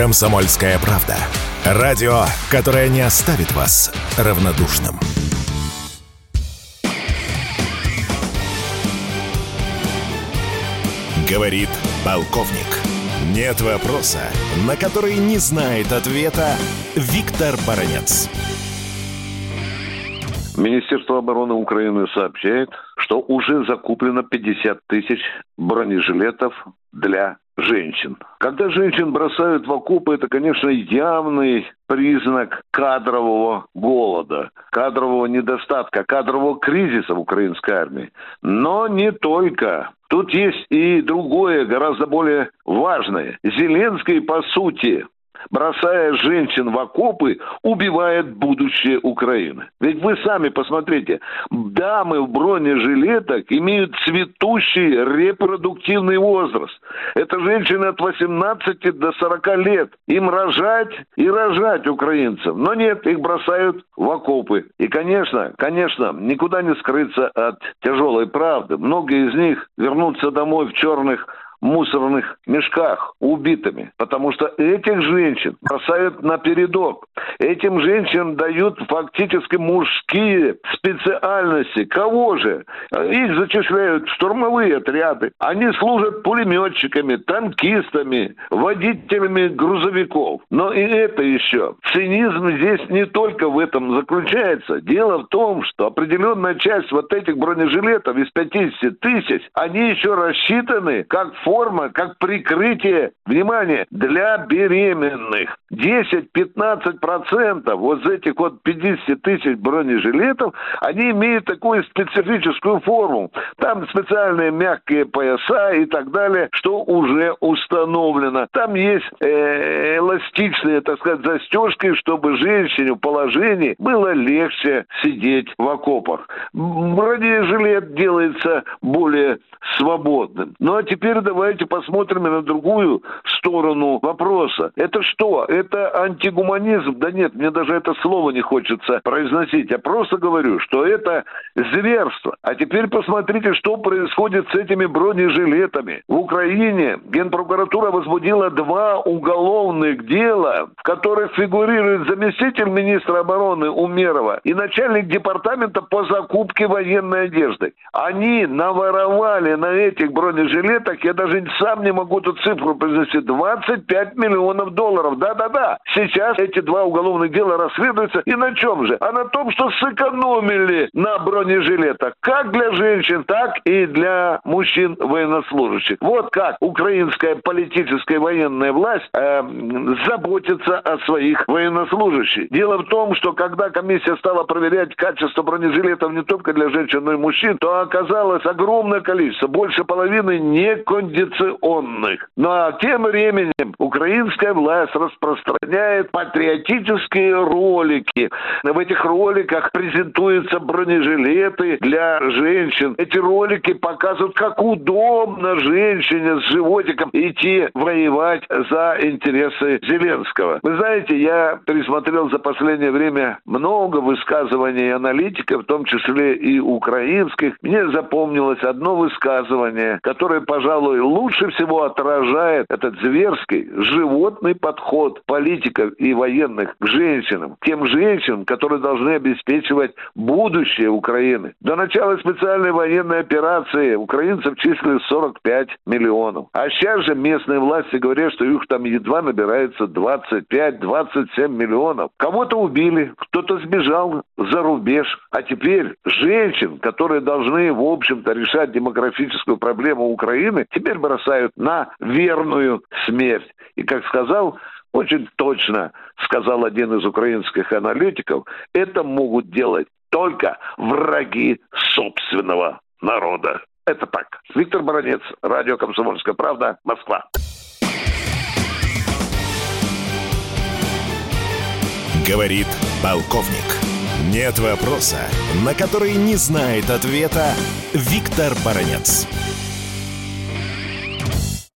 Комсомольская правда. Радио, которое не оставит вас равнодушным. Говорит полковник. Нет вопроса, на который не знает ответа Виктор Баранец. Министерство обороны Украины сообщает, что уже закуплено 50 тысяч бронежилетов для женщин. Когда женщин бросают в окопы, это, конечно, явный признак кадрового голода, кадрового недостатка, кадрового кризиса в украинской армии. Но не только. Тут есть и другое, гораздо более важное. Зеленский, по сути, бросая женщин в окопы, убивает будущее Украины. Ведь вы сами посмотрите, дамы в бронежилетах имеют цветущий репродуктивный возраст. Это женщины от 18 до 40 лет. Им рожать и рожать украинцев. Но нет, их бросают в окопы. И, конечно, конечно, никуда не скрыться от тяжелой правды. Многие из них вернутся домой в черных мусорных мешках убитыми, потому что этих женщин бросают на передок. Этим женщинам дают фактически мужские специальности. Кого же? Их зачисляют в штурмовые отряды. Они служат пулеметчиками, танкистами, водителями грузовиков. Но и это еще. Цинизм здесь не только в этом заключается. Дело в том, что определенная часть вот этих бронежилетов из 50 тысяч, они еще рассчитаны как форма, как прикрытие, внимание, для беременных. 10-15% вот этих вот 50 тысяч бронежилетов, они имеют такую специфическую форму. Там специальные мягкие пояса и так далее, что уже установлено. Там есть э, эластичные, так сказать, застежки, чтобы женщине в положении было легче сидеть в окопах. Бронежилет делается более свободным. Ну а теперь давайте посмотрим на другую сторону вопроса. Это что? Это антигуманизм? Да нет, мне даже это слово не хочется произносить. Я просто говорю, что это зверство. А теперь посмотрите, что происходит с этими бронежилетами. В Украине Генпрокуратура возбудила два уголовных дела, в которых фигурирует заместитель министра обороны Умерова и начальник департамента по закупке военной одежды. Они наворовали на этих бронежилетах, я даже сам не могу эту цифру произнести, 25 миллионов долларов. Да-да-да. Сейчас эти два уголовных дела расследуются. И на чем же? А на том, что сэкономили на бронежилетах. Как для женщин, так и для мужчин военнослужащих. Вот как украинская политическая военная власть э, заботится о своих военнослужащих. Дело в том, что когда комиссия стала проверять качество бронежилетов не только для женщин, но и мужчин, то оказалось огромное количество, больше половины некондиционных. Но ну, а тем временем украинская власть распространяет патриотические ролики. В этих роликах презентуются бронежилеты для женщин. Эти ролики показывают, как удобно женщине с животиком идти воевать за интересы Зеленского. Вы знаете, я пересмотрел за последнее время много высказываний аналитиков, в том числе и украинских. Мне запомнилось одно высказывание, которое, пожалуй, лучше всего отражает этот зверский, животный подход политиков и военных к женщинам, тем женщинам, которые должны обеспечивать будущее Украины. До начала специальной военной операции украинцев числилось 45 миллионов. А сейчас же местные власти говорят, что их там едва набирается 25-27 миллионов. Кого-то убили, кто-то сбежал за рубеж. А теперь женщин, которые должны, в общем-то, решать демографическую проблему Украины, теперь бросают на верную смерть. И, как сказал очень точно сказал один из украинских аналитиков, это могут делать только враги собственного народа. Это так. Виктор Баранец, радио «Комсомольская правда», Москва. Говорит полковник. Нет вопроса, на который не знает ответа Виктор Баранец.